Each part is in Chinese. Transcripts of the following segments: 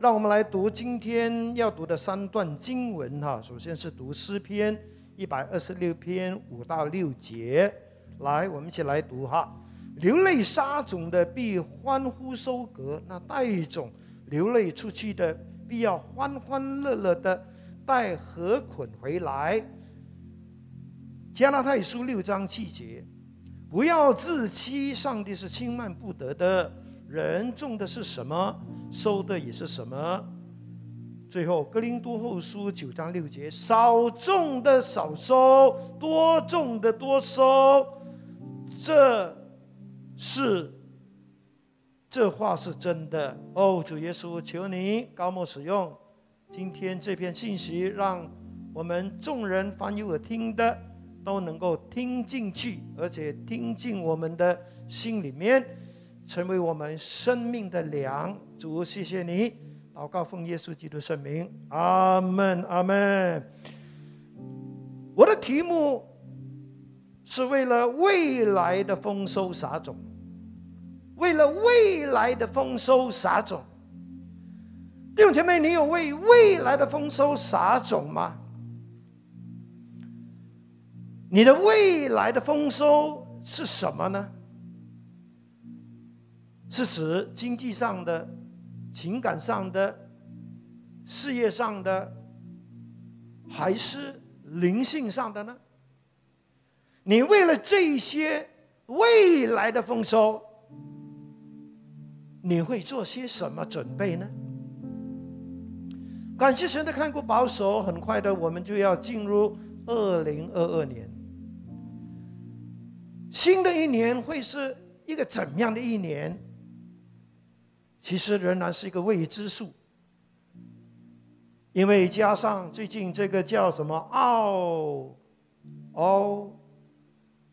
让我们来读今天要读的三段经文哈。首先是读诗篇一百二十六篇五到六节，来，我们一起来读哈。流泪撒种的必欢呼收割，那带种流泪出去的必要欢欢乐乐的带禾捆回来。加拉太书六章七节，不要自欺，上帝是轻慢不得的。人种的是什么，收的也是什么。最后，格林多后书九章六节，少种的少收，多种的多收。这是这话是真的哦，主耶稣，求你高莫使用今天这篇信息，让我们众人凡有耳听的都能够听进去，而且听进我们的心里面。成为我们生命的粮，主，谢谢你，祷告奉耶稣基督圣名，阿门，阿门。我的题目是为了未来的丰收撒种，为了未来的丰收撒种。弟兄姐妹，你有为未来的丰收撒种吗？你的未来的丰收是什么呢？是指经济上的、情感上的、事业上的，还是灵性上的呢？你为了这些未来的丰收，你会做些什么准备呢？感谢神的看顾保守，很快的我们就要进入二零二二年。新的一年会是一个怎样的一年？其实仍然是一个未知数，因为加上最近这个叫什么奥奥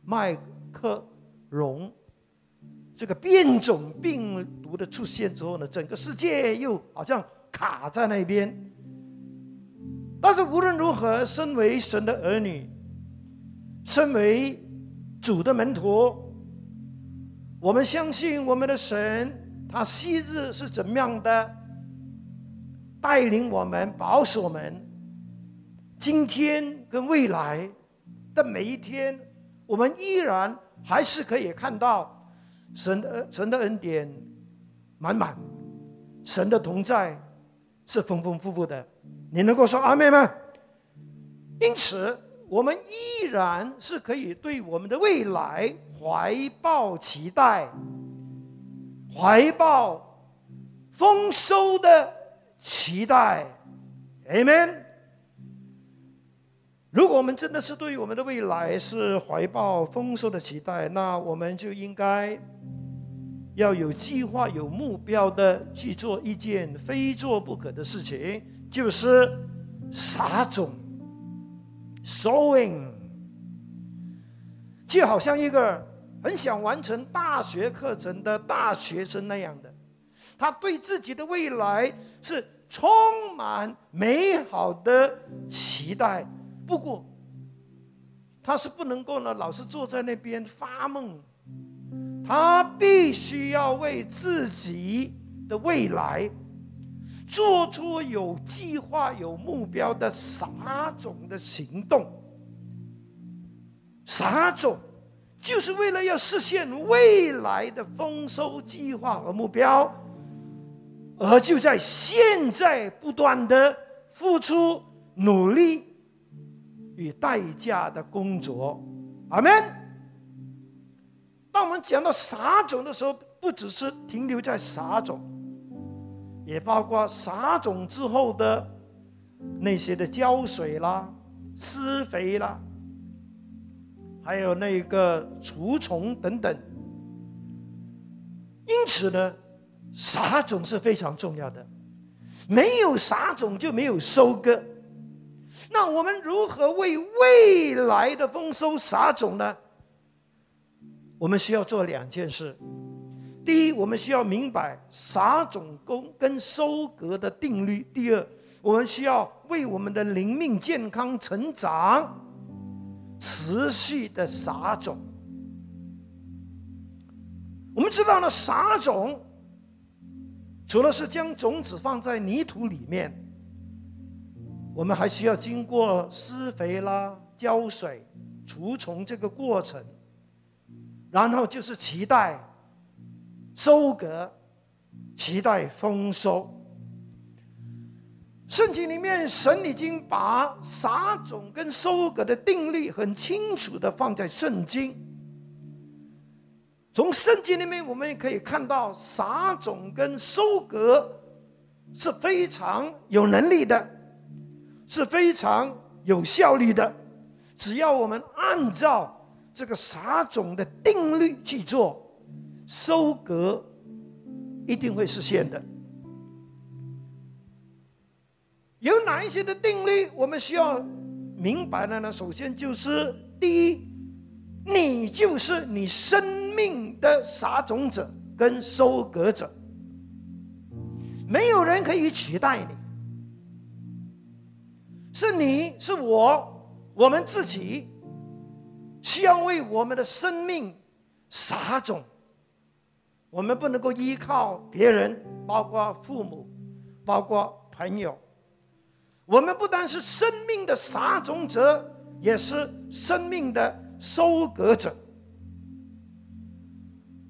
麦克戎这个变种病毒的出现之后呢，整个世界又好像卡在那边。但是无论如何，身为神的儿女，身为主的门徒，我们相信我们的神。他昔日是怎么样的带领我们、保守我们？今天跟未来的每一天，我们依然还是可以看到神的神的恩典满满，神的同在是丰丰富富的。你能够说阿妹吗？因此，我们依然是可以对我们的未来怀抱期待。怀抱丰收的期待，Amen。如果我们真的是对于我们的未来是怀抱丰收的期待，那我们就应该要有计划、有目标的去做一件非做不可的事情，就是撒种 （sowing）。就好像一个。很想完成大学课程的大学生那样的，他对自己的未来是充满美好的期待。不过，他是不能够呢，老是坐在那边发梦。他必须要为自己的未来做出有计划、有目标的啥种的行动。啥种。就是为了要实现未来的丰收计划和目标，而就在现在不断的付出努力与代价的工作。阿门。当我们讲到撒种的时候，不只是停留在撒种，也包括撒种之后的那些的浇水啦、施肥啦。还有那个除虫等等，因此呢，撒种是非常重要的。没有撒种就没有收割。那我们如何为未来的丰收撒种呢？我们需要做两件事。第一，我们需要明白撒种工跟收割的定律。第二，我们需要为我们的灵命健康成长。持续的撒种，我们知道呢，撒种除了是将种子放在泥土里面，我们还需要经过施肥啦、浇水、除虫这个过程，然后就是期待收割，期待丰收。圣经里面，神已经把撒种跟收割的定律很清楚的放在圣经。从圣经里面，我们也可以看到撒种跟收割是非常有能力的，是非常有效率的。只要我们按照这个撒种的定律去做，收割一定会实现的。有哪一些的定律我们需要明白的呢？首先就是第一，你就是你生。命的撒种者跟收割者，没有人可以取代你，是你是我，我们自己需要为我们的生命撒种，我们不能够依靠别人，包括父母，包括朋友，我们不单是生命的撒种者，也是生命的收割者。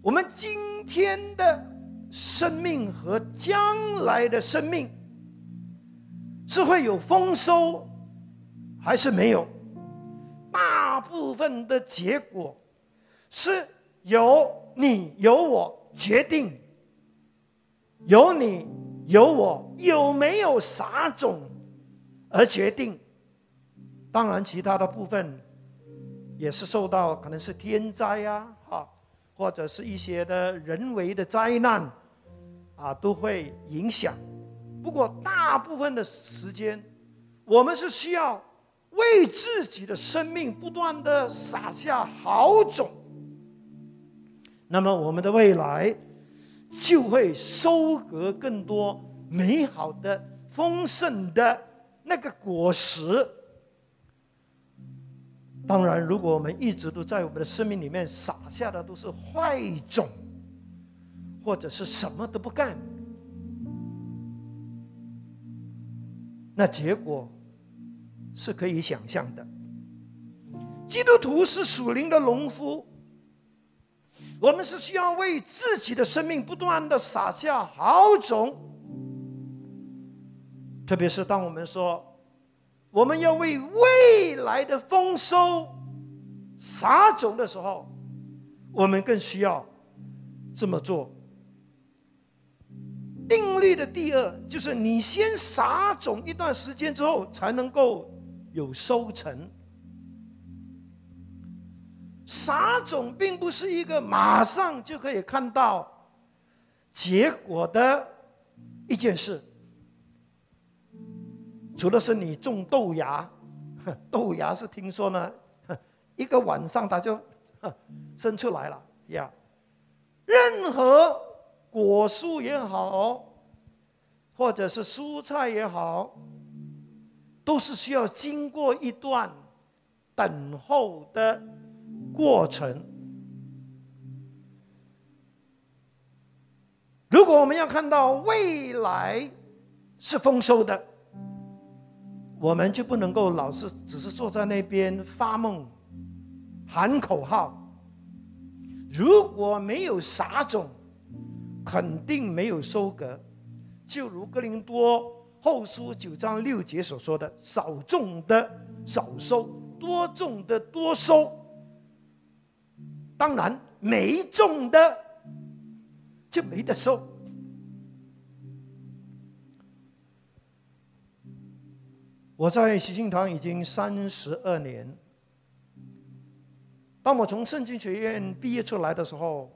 我们今天的生命和将来的生命是会有丰收，还是没有？大部分的结果是由你由我决定，由你由我有没有撒种而决定。当然，其他的部分也是受到可能是天灾呀。或者是一些的人为的灾难，啊，都会影响。不过大部分的时间，我们是需要为自己的生命不断的撒下好种，那么我们的未来就会收割更多美好的、丰盛的那个果实。当然，如果我们一直都在我们的生命里面撒下的都是坏种，或者是什么都不干，那结果是可以想象的。基督徒是属灵的农夫，我们是需要为自己的生命不断的撒下好种，特别是当我们说。我们要为未来的丰收撒种的时候，我们更需要这么做。定律的第二就是，你先撒种一段时间之后，才能够有收成。撒种并不是一个马上就可以看到结果的一件事。除了是你种豆芽，豆芽是听说呢，一个晚上它就生出来了呀。任何果树也好，或者是蔬菜也好，都是需要经过一段等候的过程。如果我们要看到未来是丰收的。我们就不能够老是只是坐在那边发梦、喊口号。如果没有撒种，肯定没有收割。就如哥林多后书九章六节所说的：“少种的少收，多种的多收。”当然，没种的就没得收。我在喜庆堂已经三十二年。当我从圣经学院毕业出来的时候，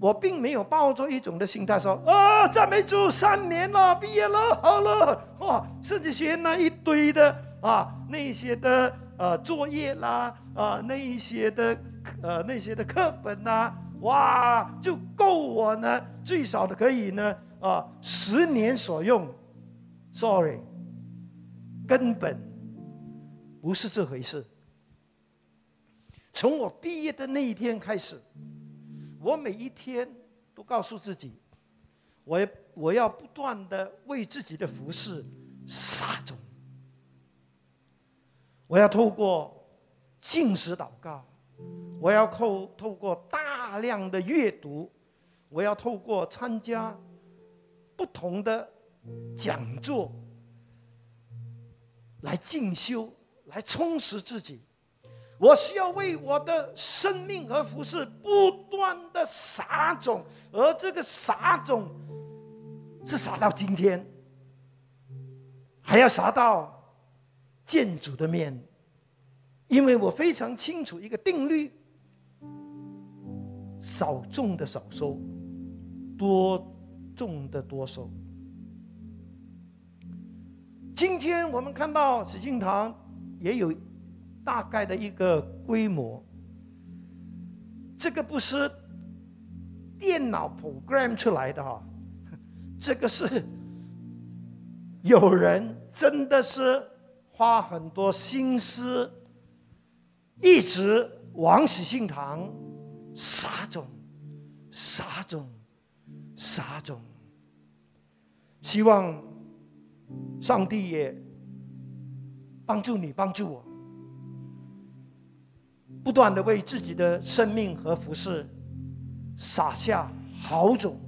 我并没有抱着一种的心态说：“啊，赞美主，三年了，毕业了，好了，哇，圣经学院那一堆的啊，那些的呃作业啦，啊，那一些的呃那些的课本呐，哇，就够我呢，最少的可以呢，啊，十年所用。”Sorry。根本不是这回事。从我毕业的那一天开始，我每一天都告诉自己，我我要不断的为自己的服饰撒种。我要透过进食祷告，我要透透过大量的阅读，我要透过参加不同的讲座来进修，来充实自己。我需要为我的生命和服饰不断的撒种，而这个撒种是撒到今天，还要撒到建主的面，因为我非常清楚一个定律：少种的少收，多种的多收。今天我们看到紫金堂也有。大概的一个规模，这个不是电脑 program 出来的哈，这个是有人真的是花很多心思，一直往喜信堂撒种、撒种、撒种，希望上帝也帮助你，帮助我。不断的为自己的生命和服饰撒下好种，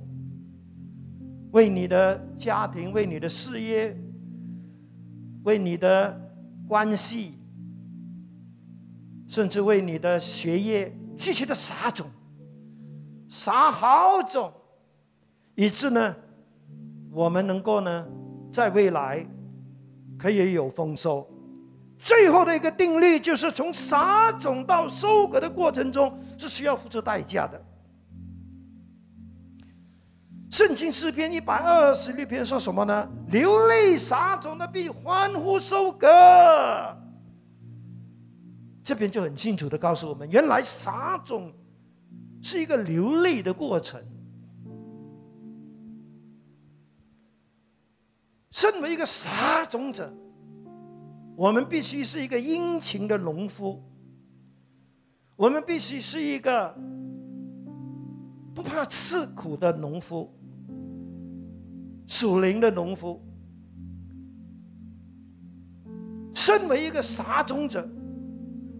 为你的家庭、为你的事业、为你的关系，甚至为你的学业，继续的撒种，撒好种，以致呢，我们能够呢，在未来可以有丰收。最后的一个定律就是，从撒种到收割的过程中是需要付出代价的。圣经诗篇一百二十六篇说什么呢？流泪撒种的必欢呼收割。这边就很清楚的告诉我们，原来撒种是一个流泪的过程。身为一个撒种者。我们必须是一个殷勤的农夫，我们必须是一个不怕吃苦的农夫，属灵的农夫。身为一个撒种者，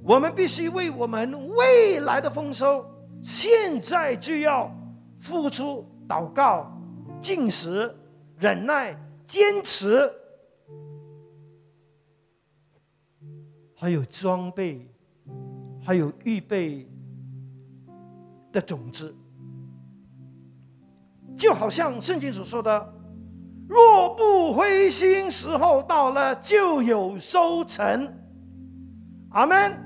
我们必须为我们未来的丰收，现在就要付出祷告、进食、忍耐、坚持。还有装备，还有预备的种子，就好像圣经所说的：“若不灰心，时候到了，就有收成。”阿门。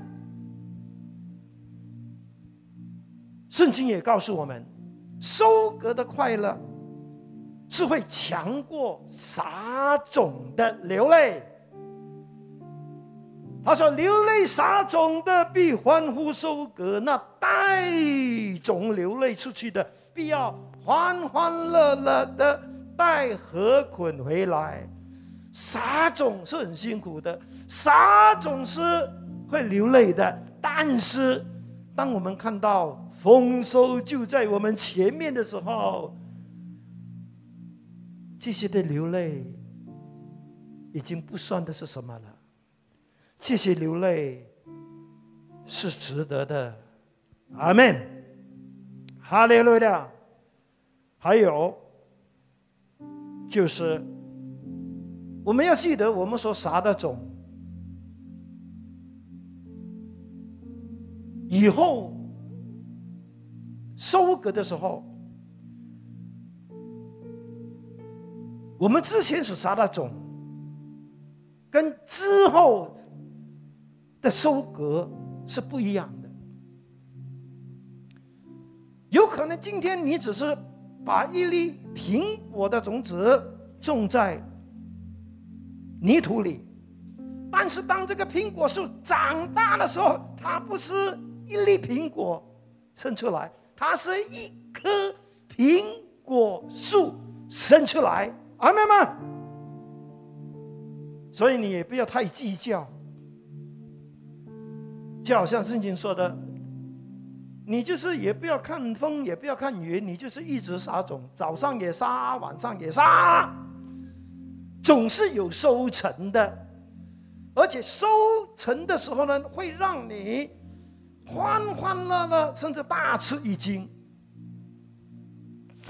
圣经也告诉我们，收割的快乐是会强过撒种的流泪。他说：“流泪撒种的必欢呼收割，那带种流泪出去的，必要欢欢乐乐的带禾捆回来。撒种是很辛苦的，撒种是会流泪的。但是，当我们看到丰收就在我们前面的时候，这些的流泪已经不算的是什么了。”这些流泪是值得的，阿门，哈利路亚。还有，就是我们要记得，我们所撒的种，以后收割的时候，我们之前所撒的种，跟之后。的收割是不一样的，有可能今天你只是把一粒苹果的种子种在泥土里，但是当这个苹果树长大的时候，它不是一粒苹果生出来，它是一棵苹果树生出来，阿妹们，所以你也不要太计较。就好像圣经说的，你就是也不要看风，也不要看云，你就是一直撒种，早上也撒，晚上也撒，总是有收成的。而且收成的时候呢，会让你欢欢乐乐，甚至大吃一惊。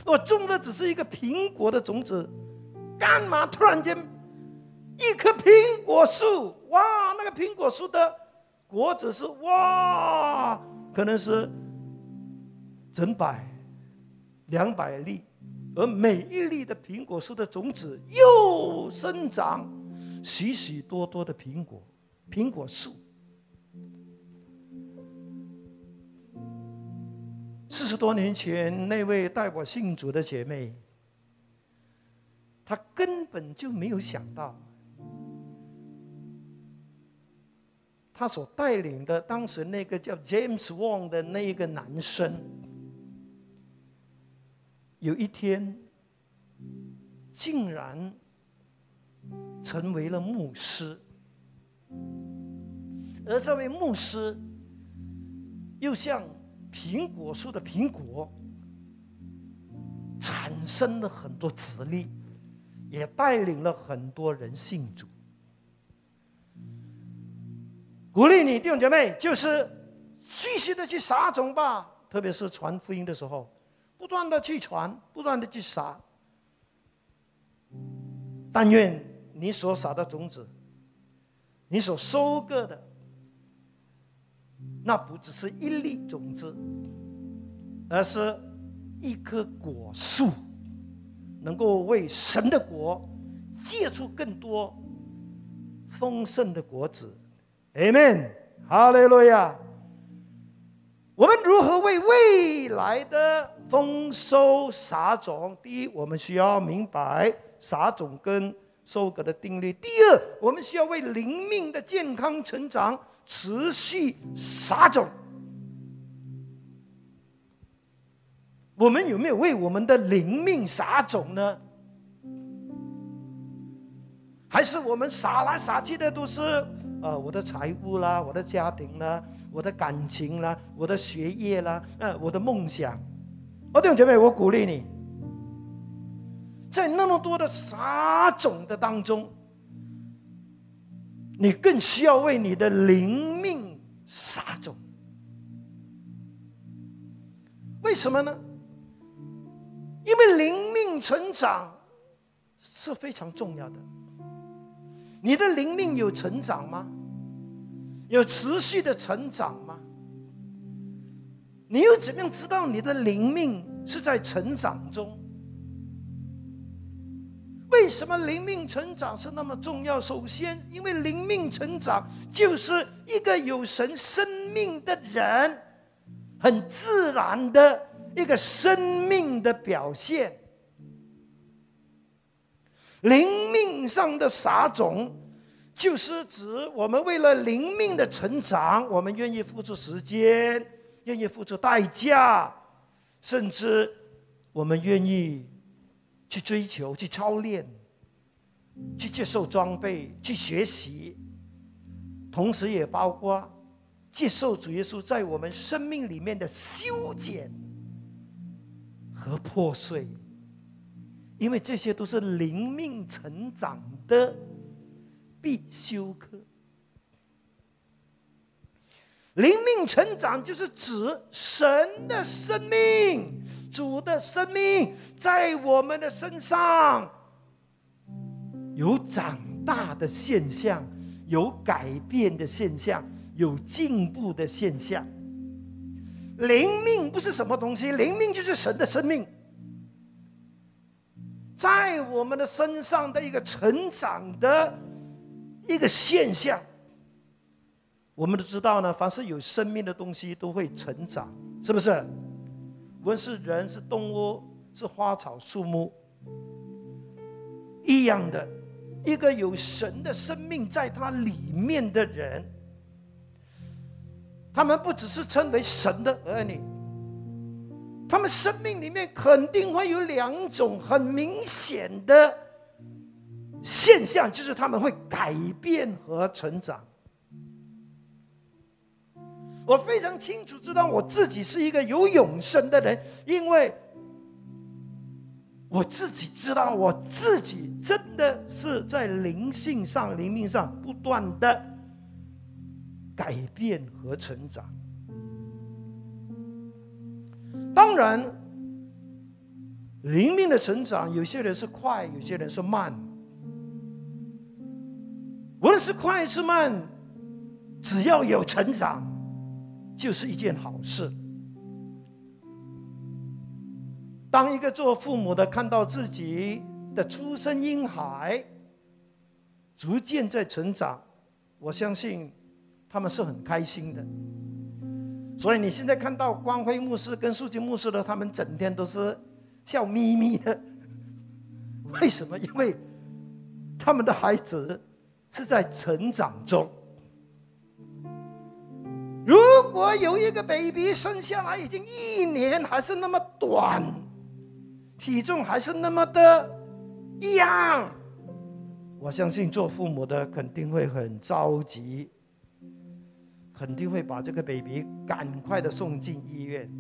我种的只是一个苹果的种子，干嘛突然间一棵苹果树？哇，那个苹果树的果子是哇，可能是。整百、两百粒，而每一粒的苹果树的种子又生长许许多多的苹果，苹果树。四十多年前，那位带我信主的姐妹，她根本就没有想到，她所带领的当时那个叫 James Wong 的那一个男生。有一天，竟然成为了牧师，而这位牧师又像苹果树的苹果，产生了很多子粒，也带领了很多人信主。鼓励你弟兄姐妹，就是继续的去撒种吧，特别是传福音的时候。不断的去传，不断的去撒。但愿你所撒的种子，你所收割的，那不只是一粒种子，而是一棵果树，能够为神的国结出更多丰盛的果子。Amen，哈利路亚。我们如何为未来的丰收撒种？第一，我们需要明白撒种跟收割的定律；第二，我们需要为灵命的健康成长持续撒种。我们有没有为我们的灵命撒种呢？还是我们撒来撒去的都是呃我的财务啦，我的家庭啦？我的感情啦，我的学业啦，呃，我的梦想，哦，弟兄姐妹，我鼓励你，在那么多的撒种的当中，你更需要为你的灵命撒种。为什么呢？因为灵命成长是非常重要的。你的灵命有成长吗？有持续的成长吗？你又怎么样知道你的灵命是在成长中？为什么灵命成长是那么重要？首先，因为灵命成长就是一个有神生命的人，很自然的一个生命的表现。灵命上的撒种。就是指我们为了灵命的成长，我们愿意付出时间，愿意付出代价，甚至我们愿意去追求、去操练、去接受装备、去学习，同时也包括接受主耶稣在我们生命里面的修剪和破碎，因为这些都是灵命成长的。必修课。灵命成长就是指神的生命、主的生命在我们的身上有长大的现象，有改变的现象，有进步的现象。灵命不是什么东西，灵命就是神的生命，在我们的身上的一个成长的。一个现象，我们都知道呢。凡是有生命的东西都会成长，是不是？无论是人、是动物、是花草树木，一样的。一个有神的生命在它里面的人，他们不只是称为神的儿女，他们生命里面肯定会有两种很明显的。现象就是他们会改变和成长。我非常清楚知道我自己是一个有永生的人，因为我自己知道我自己真的是在灵性上、灵命上不断的改变和成长。当然，灵命的成长，有些人是快，有些人是慢。无论是快是慢，只要有成长，就是一件好事。当一个做父母的看到自己的出生婴孩逐渐在成长，我相信他们是很开心的。所以你现在看到光辉牧师跟素金牧师的，他们整天都是笑眯眯的。为什么？因为他们的孩子。是在成长中。如果有一个 baby 生下来已经一年，还是那么短，体重还是那么的一样，我相信做父母的肯定会很着急，肯定会把这个 baby 赶快的送进医院。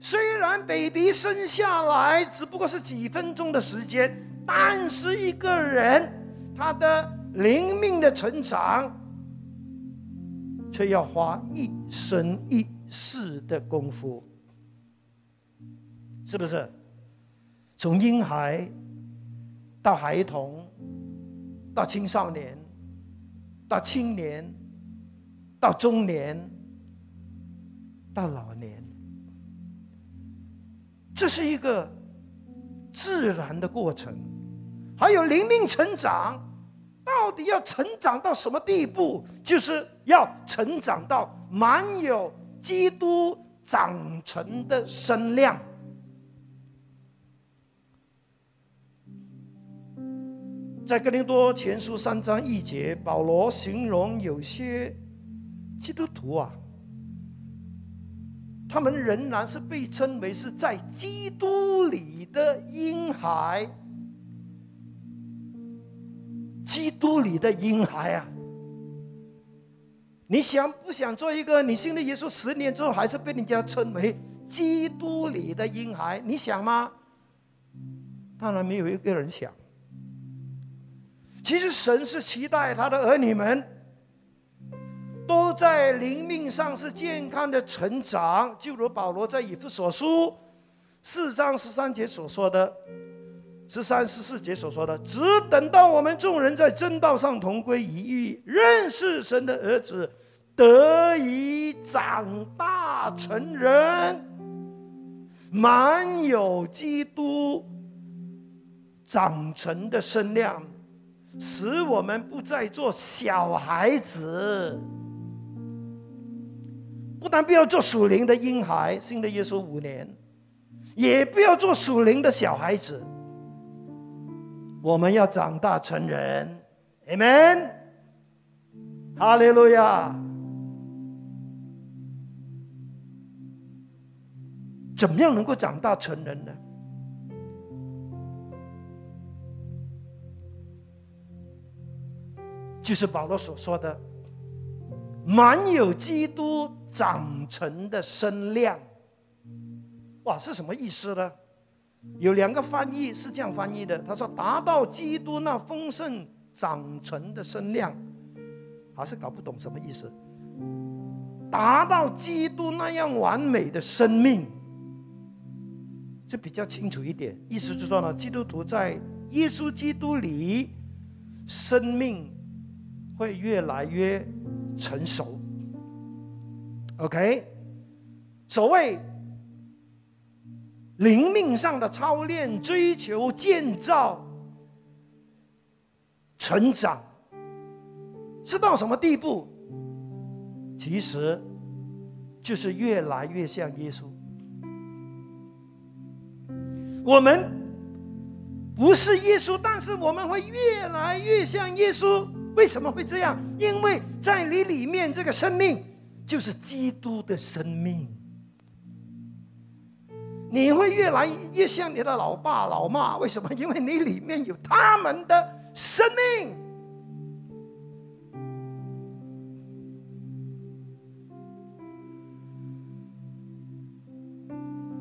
虽然 baby 生下来只不过是几分钟的时间，但是一个人。他的灵命的成长，却要花一生一世的功夫，是不是？从婴孩到孩童，到青少年，到青年，到中年，到老年，这是一个自然的过程。还有灵命成长。到底要成长到什么地步？就是要成长到满有基督长成的身量。在哥林多前书三章一节，保罗形容有些基督徒啊，他们仍然是被称为是在基督里的婴孩。基督里的婴孩啊，你想不想做一个？你信了耶稣十年之后，还是被人家称为基督里的婴孩？你想吗？当然没有一个人想。其实神是期待他的儿女们都在灵命上是健康的成长，就如保罗在以弗所书四章十三节所说的。十三十四节所说的，只等到我们众人在正道上同归于一，认识神的儿子，得以长大成人，满有基督长成的身量，使我们不再做小孩子。不但不要做属灵的婴孩，信的耶稣五年，也不要做属灵的小孩子。我们要长大成人，Amen，哈利路亚。怎么样能够长大成人呢？就是保罗所说的，满有基督长成的身量。哇，是什么意思呢？有两个翻译是这样翻译的，他说：“达到基督那丰盛长成的身量，还是搞不懂什么意思。达到基督那样完美的生命，这比较清楚一点。意思就是说呢，基督徒在耶稣基督里，生命会越来越成熟。OK，所谓。”灵命上的操练、追求、建造、成长，是到什么地步？其实，就是越来越像耶稣。我们不是耶稣，但是我们会越来越像耶稣。为什么会这样？因为在你里面，这个生命就是基督的生命。你会越来越像你的老爸老妈，为什么？因为你里面有他们的生命。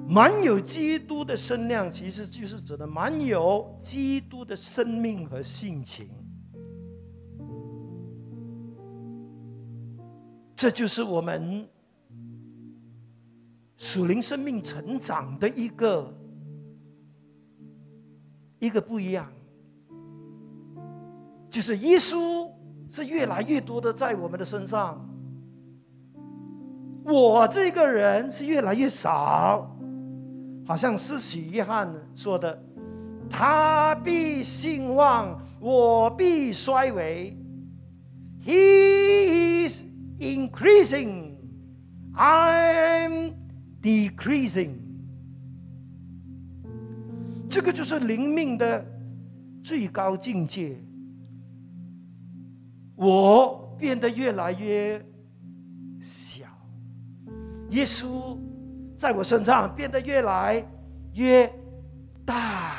满有基督的身量，其实就是指的满有基督的生命和性情。这就是我们属灵生命成长的一个一个不一样，就是耶稣是越来越多的在我们的身上，我这个人是越来越少。好像是许约翰说的：“他必兴旺，我必衰微。He increasing, I'm decreasing。”这个就是灵命的最高境界。我变得越来越小，耶稣。在我身上变得越来越大。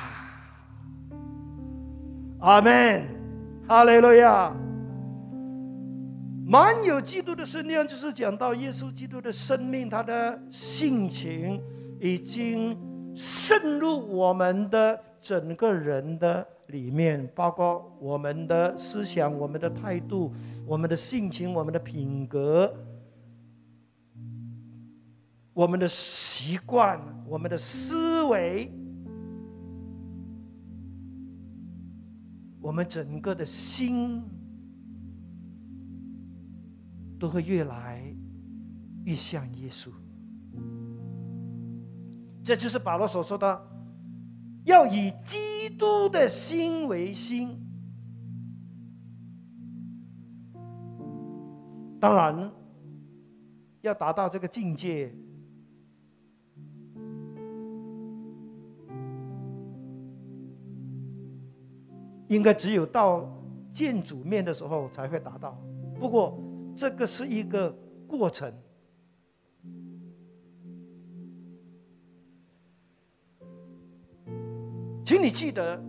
阿门，哈利路亚。满有基督的生命，就是讲到耶稣基督的生命，他的性情已经渗入我们的整个人的里面，包括我们的思想、我们的态度、我们的性情、我们的品格。我们的习惯，我们的思维，我们整个的心，都会越来越像耶稣。这就是保罗所说的：要以基督的心为心。当然，要达到这个境界。应该只有到见主面的时候才会达到，不过这个是一个过程。请你记得，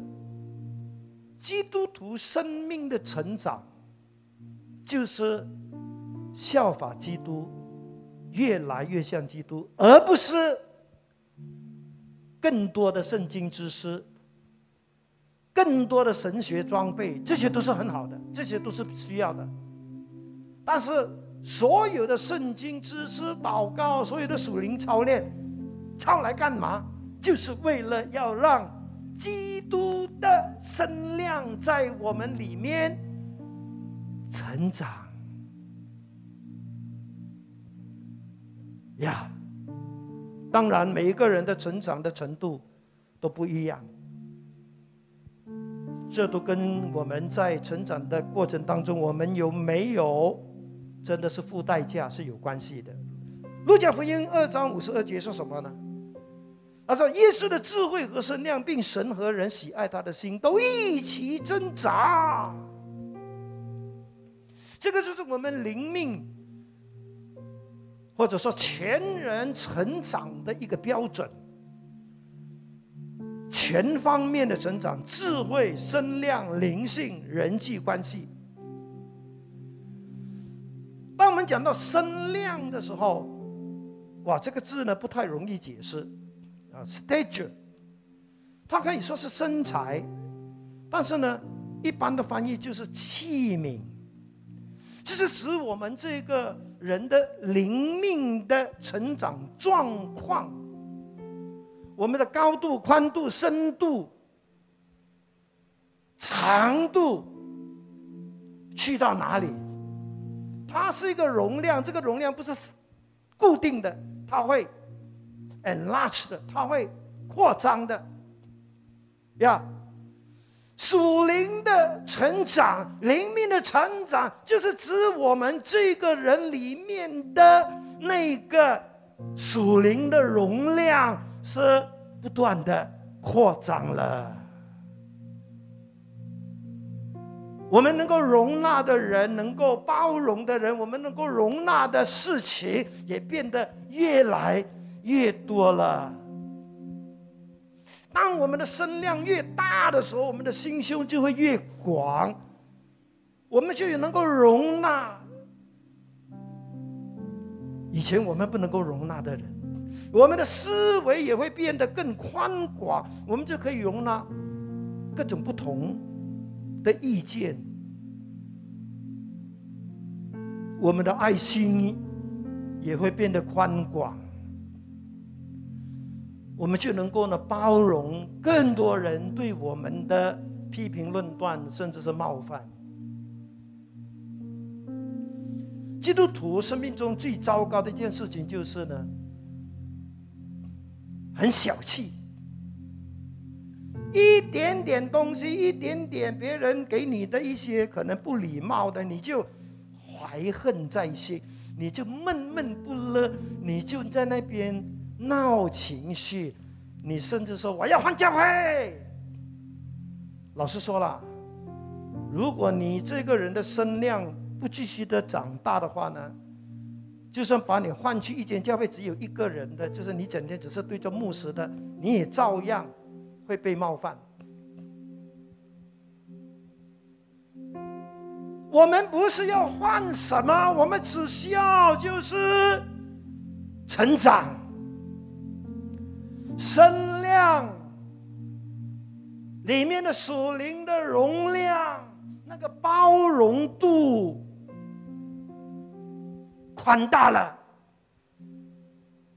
基督徒生命的成长，就是效法基督，越来越像基督，而不是更多的圣经知识。更多的神学装备，这些都是很好的，这些都是需要的。但是，所有的圣经知识、祷告、所有的属灵操练，操来干嘛？就是为了要让基督的身量在我们里面成长。呀，当然，每一个人的成长的程度都不一样。这都跟我们在成长的过程当中，我们有没有真的是付代价是有关系的。路加福音二章五十二节说什么呢？他说：“耶稣的智慧和身量，并神和人喜爱他的心，都一起增长。”这个就是我们灵命，或者说全人成长的一个标准。全方面的成长，智慧、声量、灵性、人际关系。讲到声量的时候，哇，这个字呢不太容易解释啊，stature，它可以说是身材，但是呢，一般的翻译就是器皿，这是指我们这个人的灵命的成长状况。我们的高度、宽度、深度、长度去到哪里？它是一个容量，这个容量不是固定的，它会 enlarge 的，它会扩张的。呀，属灵的成长、灵命的成长，就是指我们这个人里面的那个属灵的容量。是不断的扩张了。我们能够容纳的人，能够包容的人，我们能够容纳的事情，也变得越来越多了。当我们的声量越大的时候，我们的心胸就会越广，我们就有能够容纳以前我们不能够容纳的人。我们的思维也会变得更宽广，我们就可以容纳各种不同的意见。我们的爱心也会变得宽广，我们就能够呢包容更多人对我们的批评论断，甚至是冒犯。基督徒生命中最糟糕的一件事情就是呢。很小气，一点点东西，一点点别人给你的一些可能不礼貌的，你就怀恨在心，你就闷闷不乐，你就在那边闹情绪，你甚至说我要换教会。老师说了，如果你这个人的声量不继续的长大的话呢？就算把你换去一间教会，只有一个人的，就是你整天只是对着牧师的，你也照样会被冒犯。我们不是要换什么，我们只需要就是成长、身量里面的属灵的容量，那个包容度。宽大了，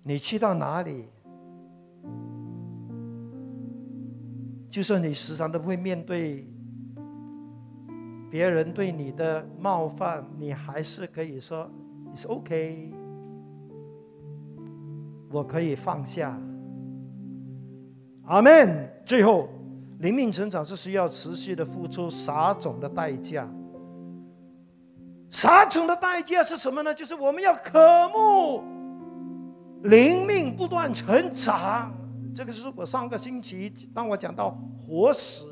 你去到哪里，就算你时常都会面对别人对你的冒犯，你还是可以说，It's OK，我可以放下。阿门。最后，灵命成长是需要持续的付出撒种的代价。撒种的代价是什么呢？就是我们要渴慕灵命不断成长。这个是我上个星期当我讲到活石，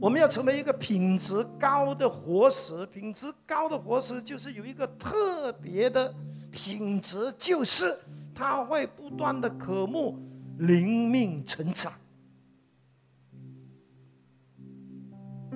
我们要成为一个品质高的活石。品质高的活石就是有一个特别的品质，就是它会不断的渴慕灵命成长。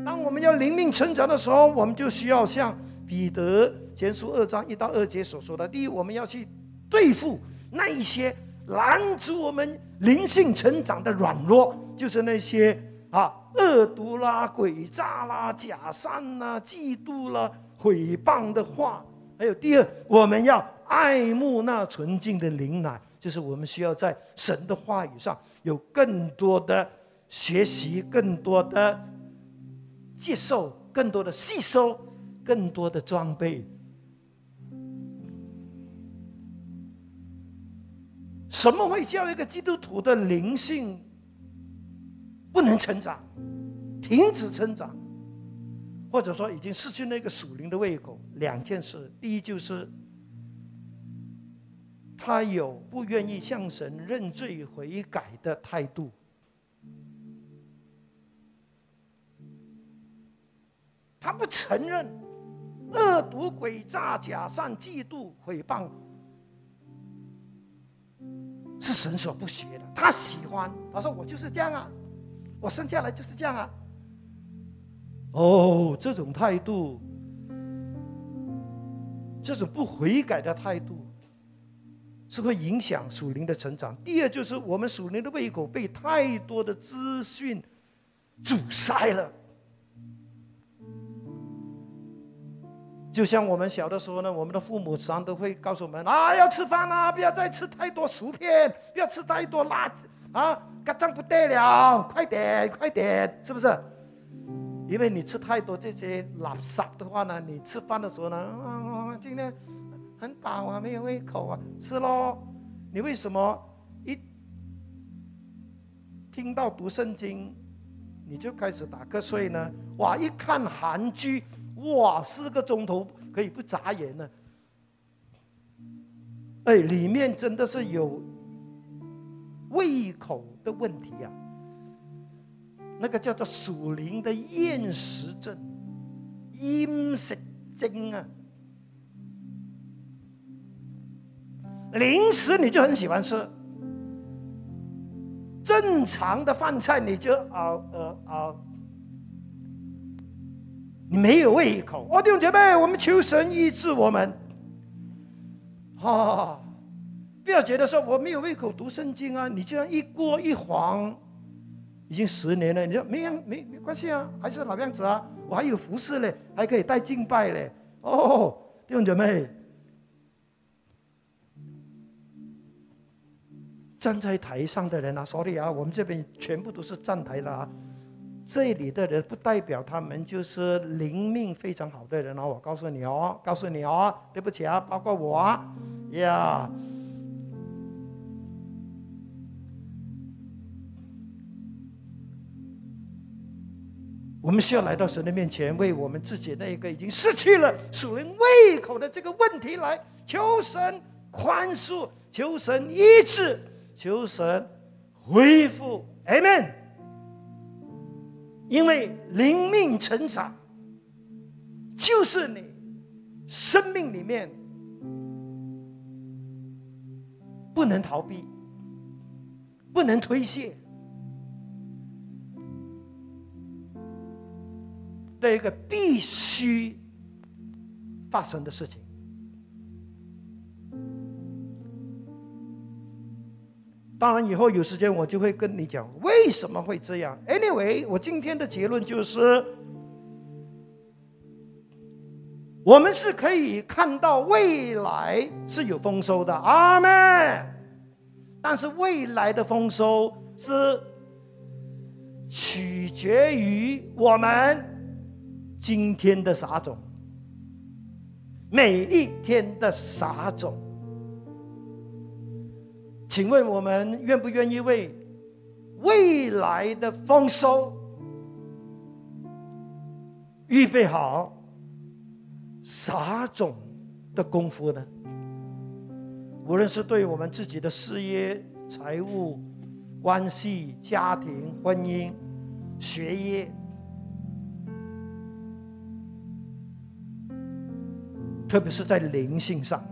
当我们要灵命成长的时候，我们就需要像彼得前书二章一到二节所说的：第一，我们要去对付那一些拦阻我们灵性成长的软弱，就是那些啊恶毒啦、诡诈啦、假善啦、嫉妒啦、毁谤的话。还有第二，我们要爱慕那纯净的灵奶，就是我们需要在神的话语上有更多的学习，更多的。接受更多的吸收，更多的装备。什么会叫一个基督徒的灵性不能成长、停止成长，或者说已经失去那个属灵的胃口？两件事：第一，就是他有不愿意向神认罪悔改的态度。他不承认恶毒、诡诈、假善、嫉妒、诽谤是神所不学的。他喜欢，他说：“我就是这样啊，我生下来就是这样啊。”哦，这种态度，这种不悔改的态度，是会影响属灵的成长。第二，就是我们属灵的胃口被太多的资讯阻塞了。就像我们小的时候呢，我们的父母常都会告诉我们：啊，要吃饭啦，不要再吃太多薯片，不要吃太多辣啊，这样不得了，快点，快点，是不是？因为你吃太多这些垃圾的话呢，你吃饭的时候呢，啊，今天很饱啊，没有胃口啊，是喽。你为什么一听到读圣经，你就开始打瞌睡呢？哇，一看韩剧。哇，四个钟头可以不眨眼呢！哎，里面真的是有胃口的问题啊！那个叫做属灵的厌食症、厌食症啊！零食你就很喜欢吃，正常的饭菜你就啊呃啊。你没有胃口，哦，弟兄姐妹，我们求神医治我们。哈，不要觉得说我没有胃口读圣经啊，你这样一过一晃，已经十年了，你说没没没关系啊，还是老样子啊，我还有服饰嘞，还可以带敬拜嘞。哦，弟兄姐妹，站在台上的人啊，sorry 啊，我们这边全部都是站台的啊。这里的人不代表他们就是灵命非常好的人哦，我告诉你哦，告诉你哦，对不起啊，包括我啊，呀。我们需要来到神的面前，为我们自己那一个已经失去了属灵胃口的这个问题来求神宽恕，求神医治，求神恢复。Amen。因为灵命成长，就是你生命里面不能逃避、不能推卸。的一个必须发生的事情。当然，以后有时间我就会跟你讲为什么会这样。Anyway，我今天的结论就是，我们是可以看到未来是有丰收的，阿门。但是未来的丰收是取决于我们。今天的撒种，每一天的撒种，请问我们愿不愿意为未来的丰收预备好撒种的功夫呢？无论是对我们自己的事业、财务、关系、家庭、婚姻、学业。特别是在灵性上，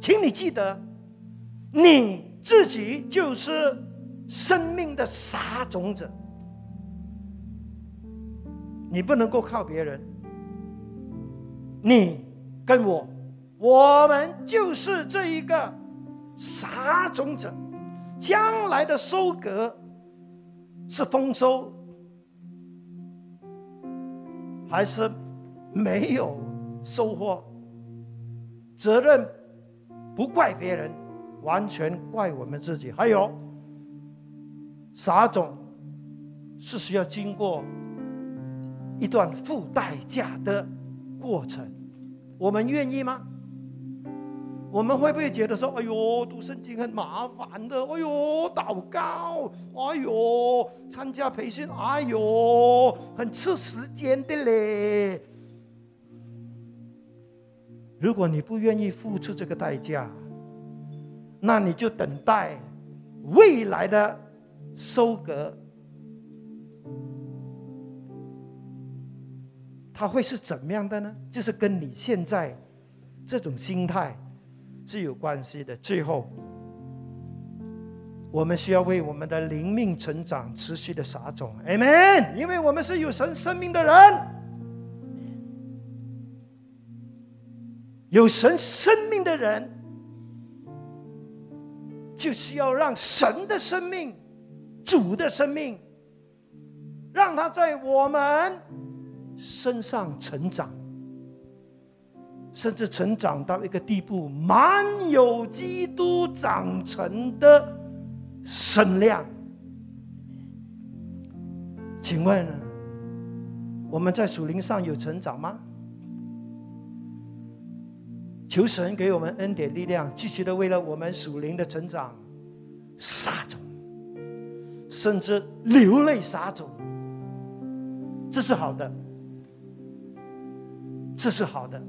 请你记得，你自己就是生命的撒种者，你不能够靠别人。你跟我，我们就是这一个撒种者，将来的收割是丰收，还是没有？收获责任不怪别人，完全怪我们自己。还有撒种是需要经过一段付代价的过程，我们愿意吗？我们会不会觉得说：“哎呦，读圣经很麻烦的，哎呦，祷告，哎呦，参加培训，哎呦，很吃时间的嘞。”如果你不愿意付出这个代价，那你就等待未来的收割，它会是怎么样的呢？就是跟你现在这种心态是有关系的。最后，我们需要为我们的灵命成长持续的撒种，Amen。因为我们是有神生命的人。有神生命的人，就是要让神的生命、主的生命，让他在我们身上成长，甚至成长到一个地步，满有基督长成的身量。请问，我们在属灵上有成长吗？求神给我们恩典力量，继续的为了我们属灵的成长撒种，甚至流泪撒种，这是好的，这是好的，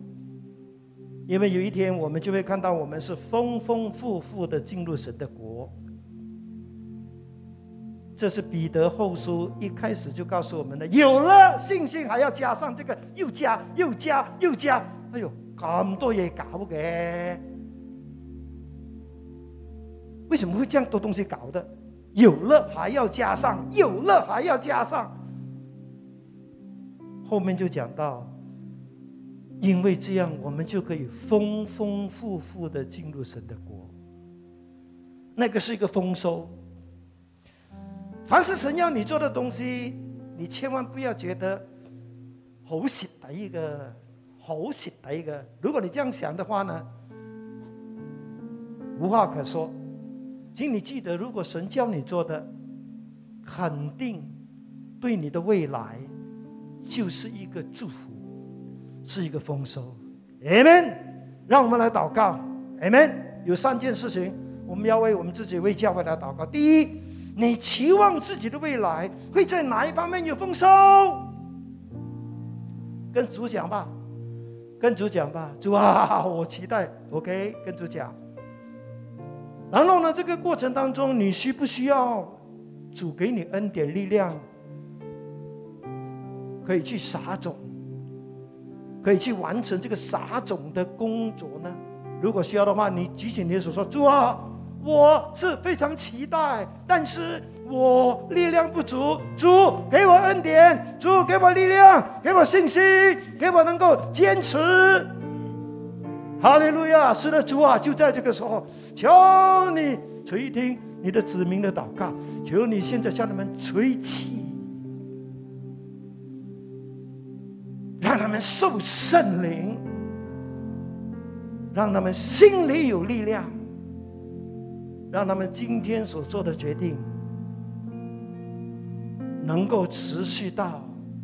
因为有一天我们就会看到我们是丰丰富富的进入神的国。这是彼得后书一开始就告诉我们的：有了信心，还要加上这个，又加又加又加，哎呦！咁多嘢搞嘅，为什么会这样多东西搞的？有了还要加上，有了还要加上。后面就讲到，因为这样我们就可以丰丰富富的进入神的国。那个是一个丰收。凡是神要你做的东西，你千万不要觉得好蝕底一个，好蝕底一个。如果你这样想的话呢，无话可说。请你记得，如果神叫你做的，肯定对你的未来就是一个祝福，是一个丰收。Amen。让我们来祷告。Amen。有三件事情，我们要为我们自己、为教会来祷告。第一，你期望自己的未来会在哪一方面有丰收？跟主讲吧，跟主讲吧。主啊，我期待。OK，跟主讲。然后呢，这个过程当中，你需不需要主给你恩典力量，可以去撒种，可以去完成这个撒种的工作呢？如果需要的话，你举起你的手说：“主啊，我是非常期待，但是我力量不足，主给我恩典，主给我力量，给我信心，给我能够坚持。”哈利路亚！是的，主啊，就在这个时候，求你垂听你的子民的祷告，求你现在向他们吹气，让他们受圣灵，让他们心里有力量，让他们今天所做的决定能够持续到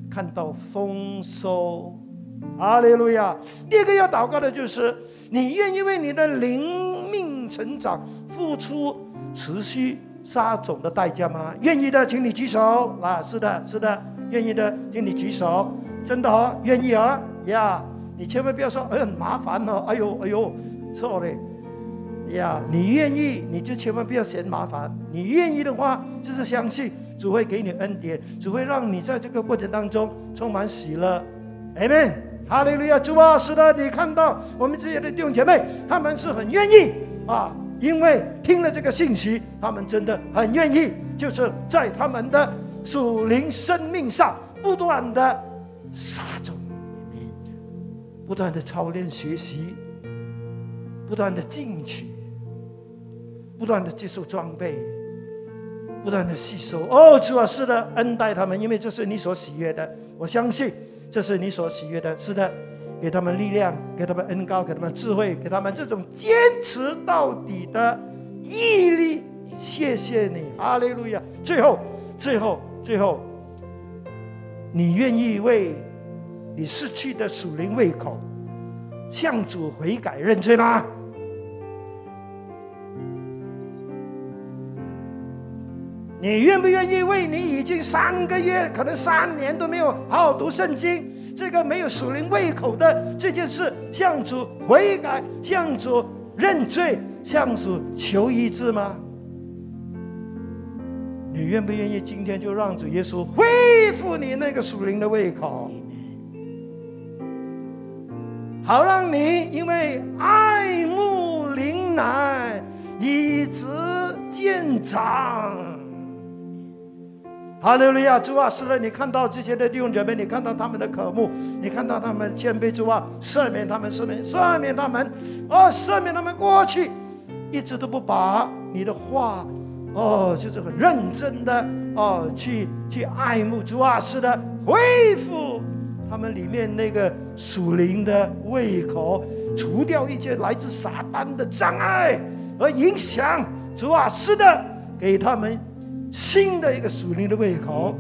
看到丰收。哈利路亚！第二个要祷告的就是。你愿意为你的灵命成长付出持续撒种的代价吗？愿意的，请你举手。啊，是的，是的，愿意的，请你举手。真的哦，愿意啊，呀，你千万不要说，哎，很麻烦哦，哎呦，哎呦，错嘞，呀，你愿意，你就千万不要嫌麻烦。你愿意的话，就是相信只会给你恩典，只会让你在这个过程当中充满喜乐。Amen。哈利路亚，主啊，是的，你看到我们这些的弟兄姐妹，他们是很愿意啊，因为听了这个信息，他们真的很愿意，就是在他们的属灵生命上不断的撒种，不断的操练学习，不断的进取，不断的接受装备，不断的吸收。哦，主啊，是的，恩待他们，因为这是你所喜悦的，我相信。这是你所喜悦的，是的，给他们力量，给他们恩高，给他们智慧，给他们这种坚持到底的毅力。谢谢你，哈利路亚！最后，最后，最后，你愿意为你失去的属灵胃口向主悔改认罪吗？你愿不愿意为你已经三个月，可能三年都没有好好读圣经，这个没有属灵胃口的这件事，向主悔改，向主认罪，向主求医治吗？你愿不愿意今天就让主耶稣恢复你那个属灵的胃口，好让你因为爱慕灵奶，以直见长。哈利路亚，主啊，是的，你看到这些的弟兄姐妹，你看到他们的渴慕，你看到他们谦卑，主啊，赦免他们，赦免，赦免他们，哦，赦免他们过去一直都不把你的话，哦，就是很认真的哦，去去爱慕，主啊，是的，恢复他们里面那个属灵的胃口，除掉一切来自撒旦的障碍和影响，主啊，是的，给他们。新的一个属灵的胃口，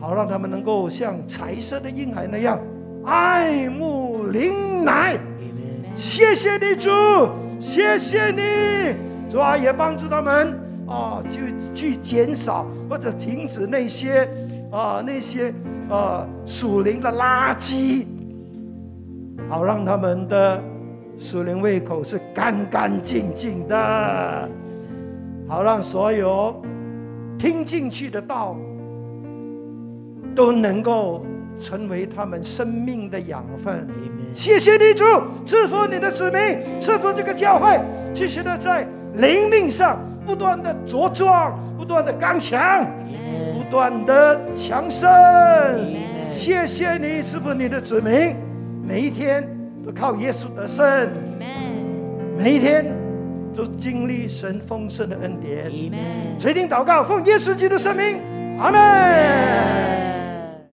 好让他们能够像彩色的婴孩那样爱慕灵奶。谢谢你主，谢谢你。主啊，也帮助他们啊，就去减少或者停止那些啊那些啊属灵的垃圾，好让他们的属灵胃口是干干净净的，好让所有。听进去的道，都能够成为他们生命的养分。谢谢你主，赐福你的子民，赐福这个教会，继续的在灵命上不断的茁壮，不断的刚强，不断的强盛。谢谢你赐福你的子民，每一天都靠耶稣得胜。每一天，就经历神丰盛的恩典。垂听祷告，奉耶稣基督圣名，阿门。